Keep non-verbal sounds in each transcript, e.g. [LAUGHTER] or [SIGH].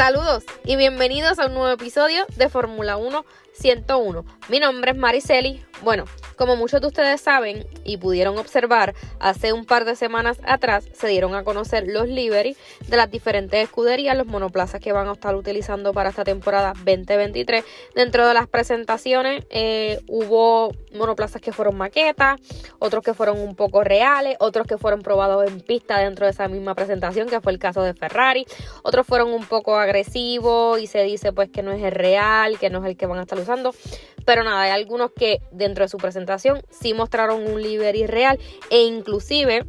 Saludos y bienvenidos a un nuevo episodio de Fórmula 1 101. Mi nombre es Mariceli. Bueno, como muchos de ustedes saben y pudieron observar, hace un par de semanas atrás se dieron a conocer los livery de las diferentes escuderías, los monoplazas que van a estar utilizando para esta temporada 2023. Dentro de las presentaciones eh, hubo monoplazas que fueron maquetas, otros que fueron un poco reales, otros que fueron probados en pista dentro de esa misma presentación, que fue el caso de Ferrari, otros fueron un poco agresivos y se dice pues que no es el real, que no es el que van a estar usando. Pero nada, hay algunos que dentro de su presentación sí mostraron un livery real e inclusive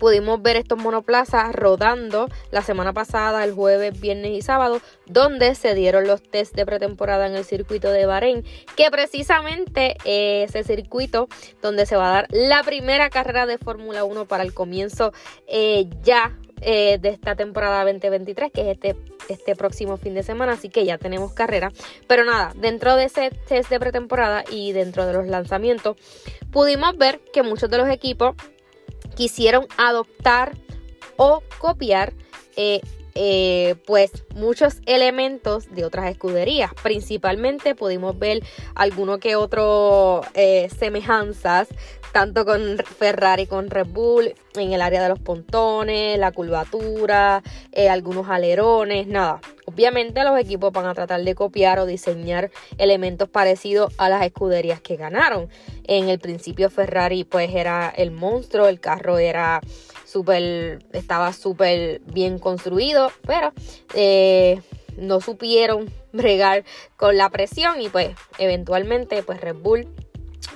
pudimos ver estos monoplazas rodando la semana pasada, el jueves, viernes y sábado, donde se dieron los test de pretemporada en el circuito de Bahrein, que precisamente ese circuito donde se va a dar la primera carrera de Fórmula 1 para el comienzo eh, ya eh, de esta temporada 2023, que es este, este próximo fin de semana, así que ya tenemos carrera. Pero nada, dentro de ese test de pretemporada y dentro de los lanzamientos, pudimos ver que muchos de los equipos quisieron adoptar o copiar eh, eh, pues muchos elementos de otras escuderías. Principalmente pudimos ver alguno que otro eh, semejanzas, tanto con Ferrari, con Red Bull, en el área de los pontones, la curvatura, eh, algunos alerones, nada. Obviamente los equipos van a tratar de copiar o diseñar elementos parecidos a las escuderías que ganaron. En el principio Ferrari pues era el monstruo, el carro era estaba súper bien construido, pero eh, no supieron [LAUGHS] bregar con la presión y pues eventualmente pues Red Bull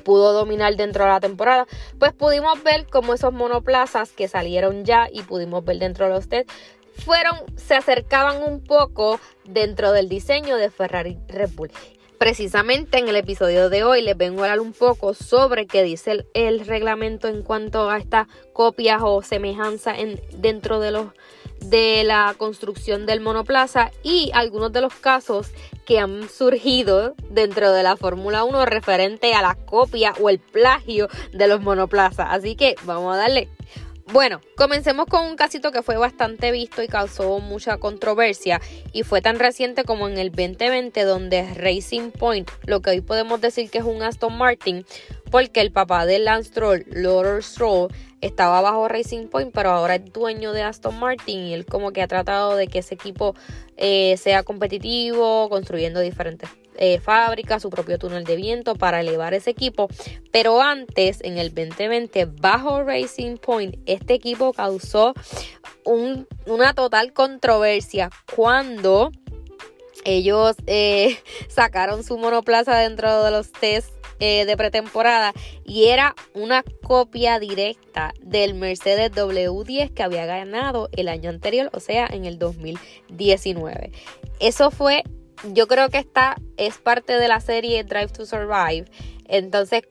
pudo dominar dentro de la temporada, pues pudimos ver como esos monoplazas que salieron ya y pudimos ver dentro de los test fueron, se acercaban un poco dentro del diseño de Ferrari Red Bull. Precisamente en el episodio de hoy les vengo a hablar un poco sobre qué dice el, reglamento en cuanto a estas copias o semejanza en, dentro de los de la construcción del monoplaza y algunos de los casos que han surgido dentro de la Fórmula 1 referente a la copia o el plagio de los monoplazas. Así que vamos a darle. Bueno, comencemos con un casito que fue bastante visto y causó mucha controversia y fue tan reciente como en el 2020 donde Racing Point, lo que hoy podemos decir que es un Aston Martin, porque el papá de Lance Stroll, Lord Stroll, estaba bajo Racing Point, pero ahora es dueño de Aston Martin y él como que ha tratado de que ese equipo eh, sea competitivo, construyendo diferentes eh, fábricas, su propio túnel de viento para elevar ese equipo. Pero antes, en el 2020, bajo Racing Point, este equipo causó una total controversia cuando ellos eh, [LAUGHS] sacaron su monoplaza dentro de los test eh, de pretemporada y era una copia directa del Mercedes W10 que había ganado el año anterior, o sea, en el 2019. Eso fue, yo creo que esta es parte de la serie Drive to Survive. Entonces,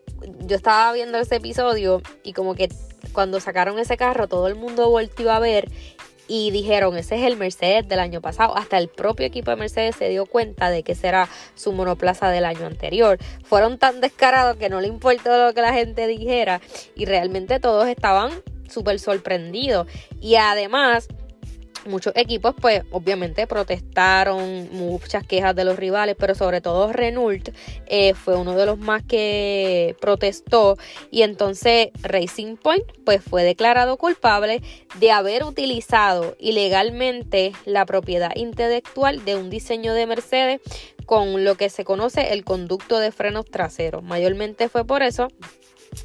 yo estaba viendo ese episodio y como que cuando sacaron ese carro, todo el mundo volvió a ver y dijeron, ese es el Mercedes del año pasado. Hasta el propio equipo de Mercedes se dio cuenta de que será su monoplaza del año anterior. Fueron tan descarados que no le importó lo que la gente dijera y realmente todos estaban súper sorprendidos. Y además muchos equipos pues obviamente protestaron muchas quejas de los rivales pero sobre todo Renault eh, fue uno de los más que protestó. Y entonces Racing Point pues fue declarado culpable de haber utilizado ilegalmente la propiedad intelectual de un diseño de Mercedes con lo que se conoce el conducto de frenos traseros. Mayormente fue por eso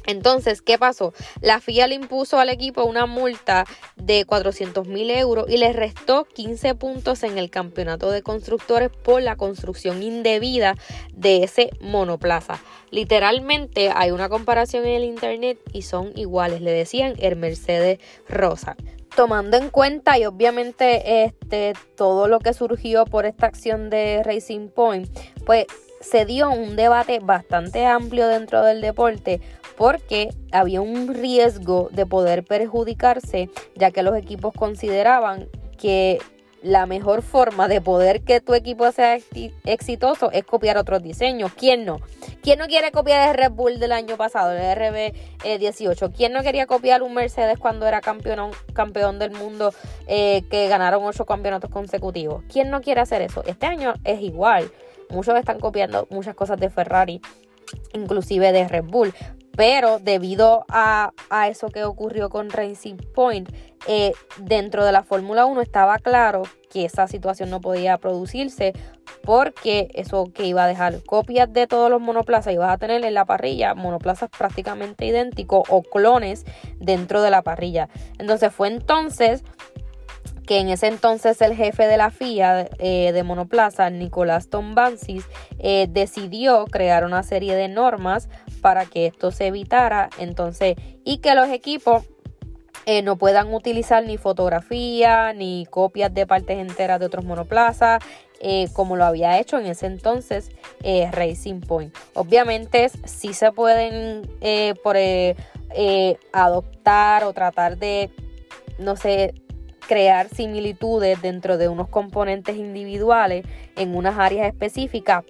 Entonces, ¿qué pasó? La FIA le impuso al equipo una multa de 400 mil euros y le restó 15 puntos en el campeonato de constructores por la construcción indebida de ese monoplaza. Literalmente hay una comparación en el internet y son iguales. Le decían el Mercedes Rosa tomando en cuenta y obviamente este todo lo que surgió por esta acción de Racing Point, pues se dio un debate bastante amplio dentro del deporte porque había un riesgo de poder perjudicarse, ya que los equipos consideraban que la mejor forma de poder que tu equipo sea exitoso es copiar otros diseños. ¿Quién no? ¿Quién no quiere copiar el Red Bull del año pasado, el RB18? ¿Quién no quería copiar un Mercedes cuando era campeón, campeón del mundo eh, que ganaron ocho campeonatos consecutivos? ¿Quién no quiere hacer eso? Este año es igual. Muchos están copiando muchas cosas de Ferrari inclusive de Red Bull. Pero debido a, eso que ocurrió con Racing Point, eh, dentro de la Fórmula 1 estaba claro que esa situación no podía producirse porque eso que iba a dejar copias de todos los monoplazas, ibas a tener en la parrilla monoplazas prácticamente idénticos o clones dentro de la parrilla. Entonces fue entonces que en ese entonces el jefe de la FIA eh, de monoplaza, Nicolás Tombansis, eh, decidió crear una serie de normas para que esto se evitara entonces y que los equipos eh, no puedan utilizar ni fotografía ni copias de partes enteras de otros monoplazas como lo había hecho en ese entonces Racing Point. Obviamente sí se pueden por, adoptar o tratar de, no sé, crear similitudes dentro de unos componentes individuales en unas áreas específicas.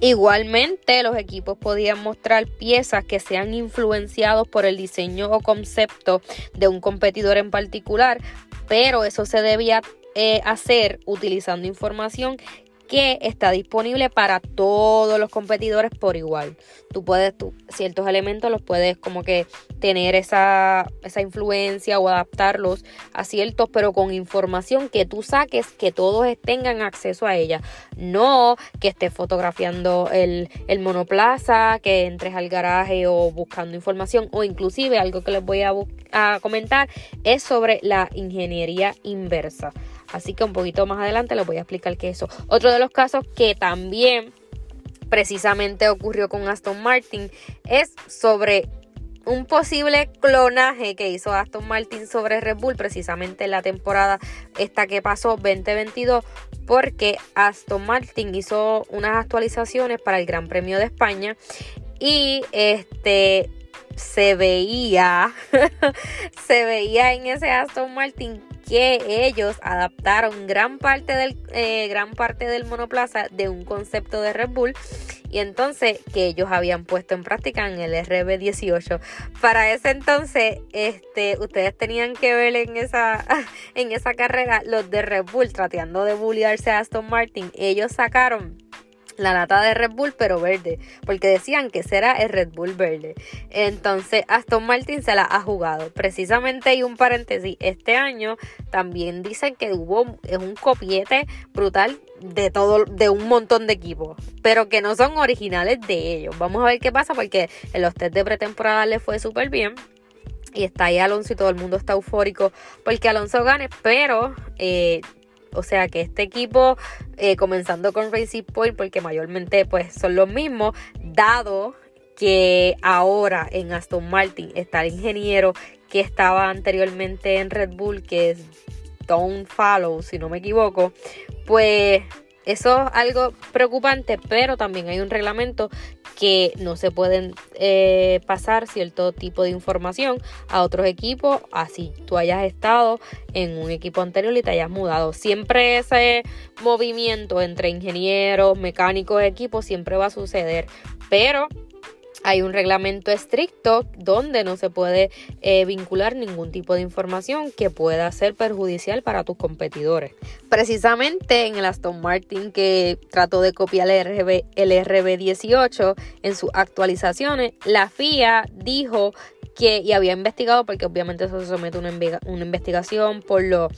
Igualmente, los equipos podían mostrar piezas que sean influenciados por el diseño o concepto de un competidor en particular, pero eso se debía eh, hacer utilizando información que está disponible para todos los competidores por igual. Tú puedes, tú, ciertos elementos los puedes como que tener esa, esa influencia o adaptarlos a ciertos, pero con información que tú saques que todos tengan acceso a ella. No que estés fotografiando el, el monoplaza, que entres al garaje o buscando información o inclusive algo que les voy a, a comentar es sobre la ingeniería inversa. Así que un poquito más adelante les voy a explicar qué es eso. Otro de los casos que también precisamente ocurrió con Aston Martin es sobre un posible clonaje que hizo Aston Martin sobre Red Bull precisamente en la temporada esta que pasó 2022 porque Aston Martin hizo unas actualizaciones para el Gran Premio de España y este se veía [LAUGHS] se veía en ese Aston Martin que ellos adaptaron gran parte del, eh, gran parte del monoplaza de un concepto de Red Bull y entonces que ellos habían puesto en práctica en el RB18. Para ese entonces, este, ustedes tenían que ver en esa, [LAUGHS] en esa carrera los de Red Bull tratando de bullearse a Aston Martin. Ellos sacaron la lata de Red Bull, pero verde, porque decían que será el Red Bull verde. Entonces, Aston Martin se la ha jugado. Precisamente, y un paréntesis, este año también dicen que hubo un copiete brutal de todo, de un montón de equipos, pero que no son originales de ellos. Vamos a ver qué pasa, porque en los test de pretemporada le fue súper bien. Y está ahí Alonso y todo el mundo está eufórico porque Alonso gane, pero eh, o sea que este equipo, eh, comenzando con Racing Point, porque mayormente pues son los mismos, dado que ahora en Aston Martin está el ingeniero que estaba anteriormente en Red Bull, que es Don't Follow, si no me equivoco, pues eso es algo preocupante, pero también hay un reglamento que no se pueden eh, pasar cierto tipo de información a otros equipos, así tú hayas estado en un equipo anterior y te hayas mudado. Siempre ese movimiento entre ingenieros, mecánicos, equipos, siempre va a suceder, pero hay un reglamento estricto donde no se puede eh, vincular ningún tipo de información que pueda ser perjudicial para tus competidores. Precisamente en el Aston Martin que trató de copiar el, RB, el RB18 en sus actualizaciones, la FIA dijo que y había investigado porque obviamente eso se somete a una, una investigación por lo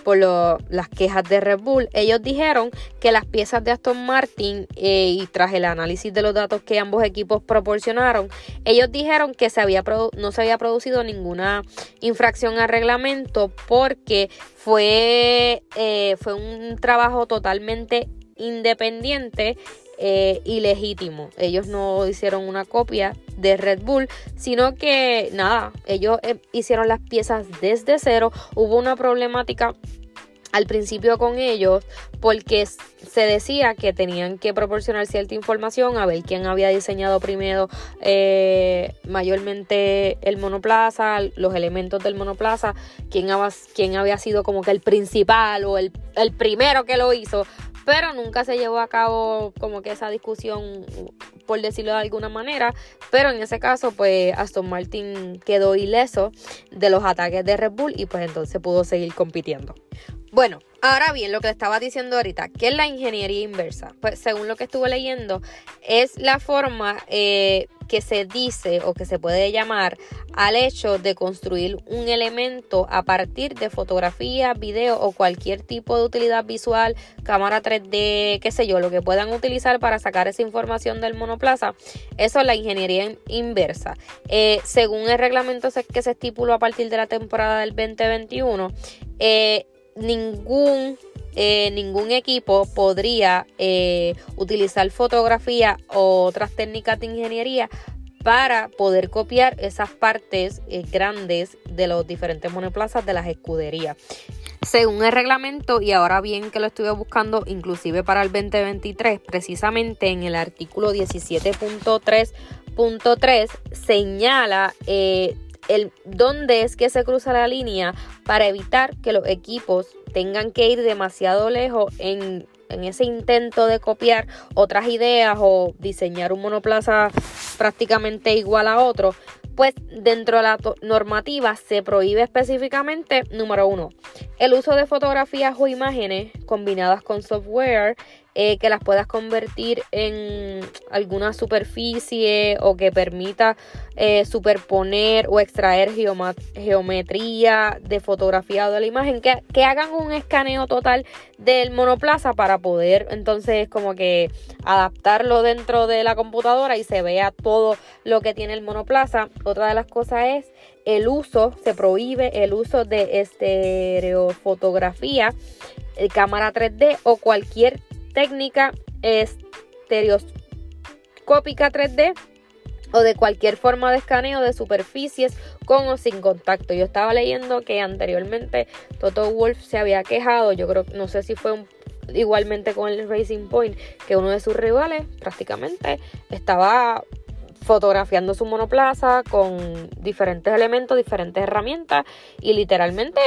por las quejas de Red Bull. Ellos dijeron que las piezas de Aston Martin eh, y tras el análisis de los datos que ambos equipos proporcionaron, ellos dijeron que se había no se había producido ninguna infracción al reglamento porque fue, eh, fue un trabajo totalmente independiente eh, ilegítimo. Ellos no hicieron una copia de Red Bull, sino que nada, ellos eh, hicieron las piezas desde cero. Hubo una problemática al principio con ellos porque se decía que tenían que proporcionar cierta información a ver quién había diseñado primero eh, mayormente el monoplaza, los elementos del monoplaza, quién había, quién había sido como que el principal o el, el primero que lo hizo pero nunca se llevó a cabo como que esa discusión, por decirlo de alguna manera, pero en ese caso pues Aston Martin quedó ileso de los ataques de Red Bull y pues entonces pudo seguir compitiendo. Bueno, ahora bien, lo que estaba diciendo ahorita, ¿qué es la ingeniería inversa? Pues según lo que estuve leyendo, es la forma eh, que se dice o que se puede llamar al hecho de construir un elemento a partir de fotografía, video o cualquier tipo de utilidad visual, cámara 3D, qué sé yo, lo que puedan utilizar para sacar esa información del monoplaza. Eso es la ingeniería inversa. Eh, según el reglamento que se estipuló a partir de la temporada del 2021, eh, ningún eh, ningún equipo podría eh, utilizar fotografía o otras técnicas de ingeniería para poder copiar esas partes eh, grandes de los diferentes monoplazas de las escuderías. Según el reglamento, y ahora bien que lo estuve buscando inclusive para el 2023, precisamente en el artículo 17.3.3 señala el dónde es que se cruza la línea para evitar que los equipos tengan que ir demasiado lejos en, en ese intento de copiar otras ideas o diseñar un monoplaza prácticamente igual a otro, pues dentro de la normativa se prohíbe específicamente, número uno, el uso de fotografías o imágenes combinadas con software eh, que las puedas convertir en alguna superficie o que permita eh, superponer o extraer geometría de fotografía de la imagen, que, que, hagan un escaneo total del monoplaza para poder entonces como que adaptarlo dentro de la computadora y se vea todo lo que tiene el monoplaza. Otra de las cosas es el uso, se prohíbe el uso de estereofotografía, eh, cámara 3D o cualquier técnica estereoscópica 3D o de cualquier forma de escaneo de superficies con o sin contacto. Yo estaba leyendo que anteriormente Toto Wolf se había quejado, yo creo, no sé si fue igualmente con el Racing Point, que uno de sus rivales prácticamente estaba fotografiando su monoplaza con diferentes elementos, diferentes herramientas y literalmente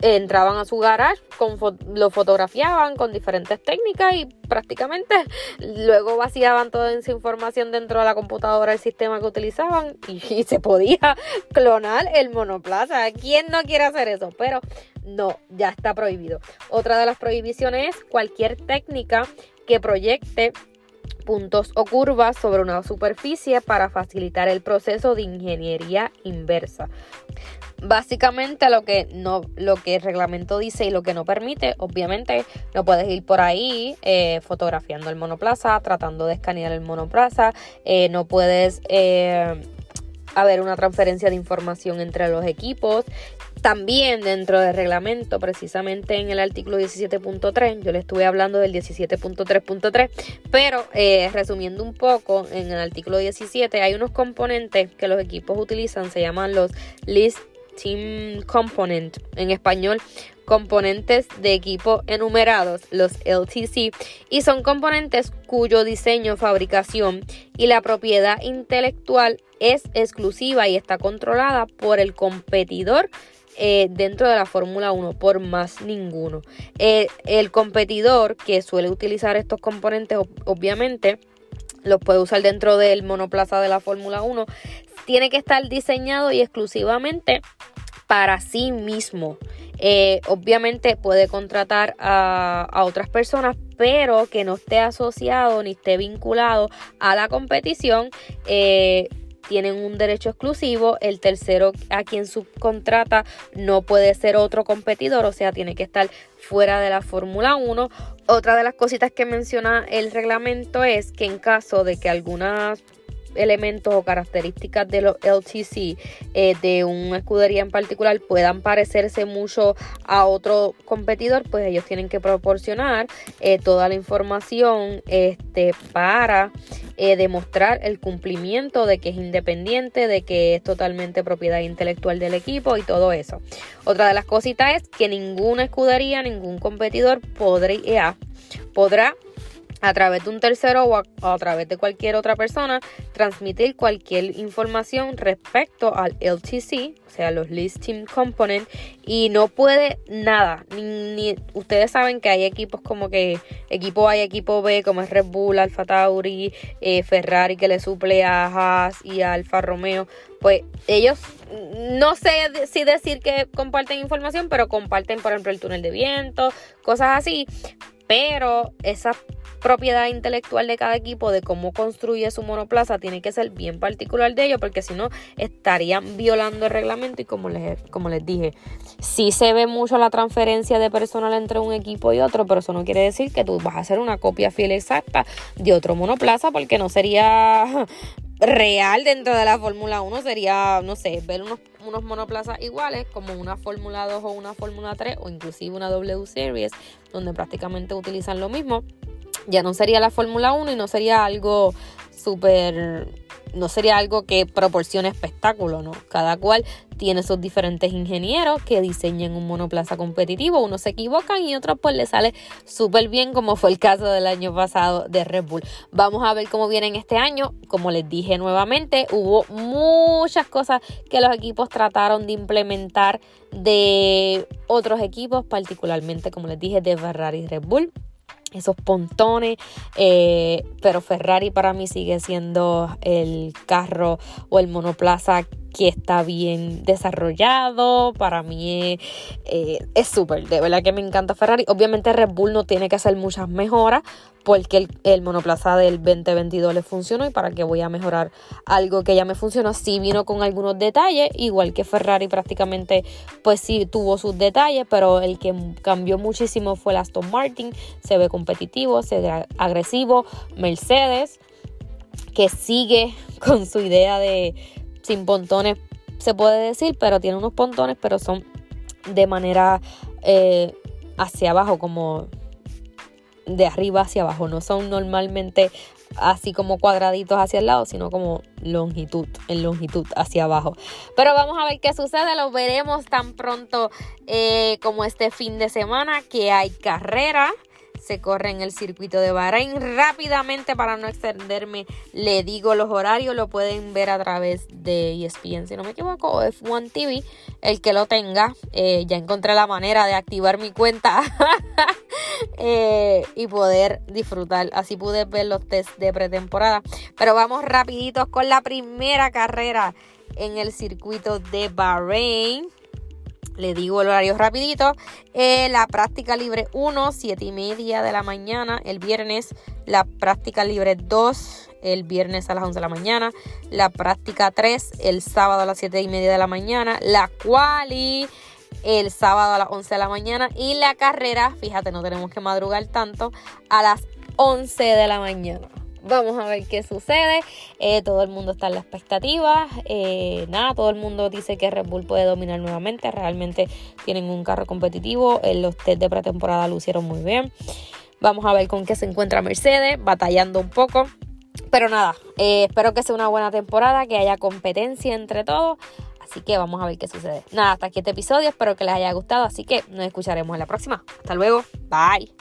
entraban a su garage, con lo fotografiaban con diferentes técnicas y prácticamente luego vaciaban toda esa información dentro de la computadora, el sistema que utilizaban y, [LAUGHS] y se podía clonar el monoplaza. ¿Quién no quiere hacer eso? Pero no, ya está prohibido. Otra de las prohibiciones es cualquier técnica que proyecte puntos o curvas sobre una superficie para facilitar el proceso de ingeniería inversa. Básicamente lo que no, lo que el reglamento dice y lo que no permite, obviamente no puedes ir por ahí eh, fotografiando el monoplaza, tratando de escanear el monoplaza, eh, no puedes eh, haber una transferencia de información entre los equipos. También dentro del reglamento, precisamente en el artículo 17.3, yo le estuve hablando del 17.3.3, pero resumiendo un poco, en el artículo 17 hay unos componentes que los equipos utilizan, se llaman los list Team Component, en español componentes de equipo enumerados, los LTC, y son componentes cuyo diseño, fabricación y la propiedad intelectual es exclusiva y está controlada por el competidor eh, dentro de la Fórmula 1, por más ninguno. Eh, el competidor que suele utilizar estos componentes, obviamente, los puede usar dentro del monoplaza de la Fórmula 1, tiene que estar diseñado y exclusivamente para sí mismo. Eh, obviamente puede contratar a, otras personas, pero que no esté asociado ni esté vinculado a la competición. Tienen un derecho exclusivo, el tercero a quien subcontrata no puede ser otro competidor, o sea, tiene que estar fuera de la Fórmula 1. Otra de las cositas que menciona el reglamento es que en caso de que algunas elementos o características de los LTC eh, de una escudería en particular puedan parecerse mucho a otro competidor, pues ellos tienen que proporcionar eh, toda la información este, para eh, demostrar el cumplimiento de que es independiente, de que es totalmente propiedad intelectual del equipo y todo eso. Otra de las cositas es que ninguna escudería, ningún competidor podrá a través de un tercero o a, través de cualquier otra persona transmitir cualquier información respecto al LTC, o sea, los Listing Component, y no puede nada. Ustedes saben que hay equipos como que equipo A y equipo B, como es Red Bull, Alfa Tauri, eh, Ferrari que le suple a Haas y a Alfa Romeo. Pues ellos no sé si decir que comparten información, pero comparten, por ejemplo, el túnel de viento, cosas así. Pero esas propiedad intelectual de cada equipo de cómo construye su monoplaza tiene que ser bien particular de ellos porque si no estarían violando el reglamento y como les, como les dije, sí se ve mucho la transferencia de personal entre un equipo y otro, pero eso no quiere decir que tú vas a hacer una copia fiel exacta de otro monoplaza porque no sería [LAUGHS] real dentro de la Fórmula 1 sería, no sé, ver unos, unos monoplazas iguales como una Fórmula 2 o una Fórmula 3 o inclusive una W Series donde prácticamente utilizan lo mismo. Ya no sería la Fórmula 1 y no sería algo súper, no sería algo que proporcione espectáculo, ¿no? Cada cual tiene sus diferentes ingenieros que diseñan un monoplaza competitivo, unos se equivocan y otros pues le sale súper bien como fue el caso del año pasado de Red Bull. Vamos a ver cómo vienen este año, como les dije nuevamente, hubo muchas cosas que los equipos trataron de implementar de otros equipos, particularmente como les dije de Ferrari y Red Bull esos pontones, eh, pero Ferrari para mí sigue siendo el carro o el monoplaza que está bien desarrollado. Para mí eh, es súper, de verdad que me encanta Ferrari. Obviamente Red Bull no tiene que hacer muchas mejoras porque el, monoplaza del 2022 le funcionó y para qué voy a mejorar algo que ya me funcionó. Sí vino con algunos detalles, igual que Ferrari prácticamente pues sí tuvo sus detalles, pero el que cambió muchísimo fue el Aston Martin. Se ve competitivo, se ve agresivo. Mercedes que sigue [LAUGHS] con su idea de sin pontones, se puede decir, pero tiene unos pontones, pero son de manera eh, hacia abajo, como de arriba hacia abajo. No son normalmente así como cuadraditos hacia el lado, sino como longitud, en longitud hacia abajo. Pero vamos a ver qué sucede, lo veremos tan pronto eh, como este fin de semana que hay carrera se corre en el circuito de Bahrein. Rápidamente, para no extenderme, le digo los horarios, lo pueden ver a través de ESPN, si no me equivoco, o F1 TV, el que lo tenga. Eh, ya encontré la manera de activar mi cuenta [LAUGHS] eh, y poder disfrutar. Así pude ver los test de pretemporada. Pero vamos rapiditos con la primera carrera en el circuito de Bahrein. Le digo el horario rapidito. Eh, la práctica libre 1, 7 y media de la mañana el viernes. La práctica libre 2, el viernes a las 11 de la mañana. La práctica 3, el sábado a las 7 y media de la mañana. La quali el sábado a las 11 de la mañana. Y la carrera, fíjate, no tenemos que madrugar tanto, a las 11 de la mañana. Vamos a ver qué sucede. Eh, todo el mundo está en la expectativa. Eh, nada, todo el mundo dice que Red Bull puede dominar nuevamente. Realmente tienen un carro competitivo. En los test de pretemporada lo hicieron muy bien. Vamos a ver con qué se encuentra Mercedes, batallando un poco. Pero nada, eh, espero que sea una buena temporada, que haya competencia entre todos. Así que vamos a ver qué sucede. Nada, hasta aquí este episodio. Espero que les haya gustado. Así que nos escucharemos en la próxima. Hasta luego. Bye.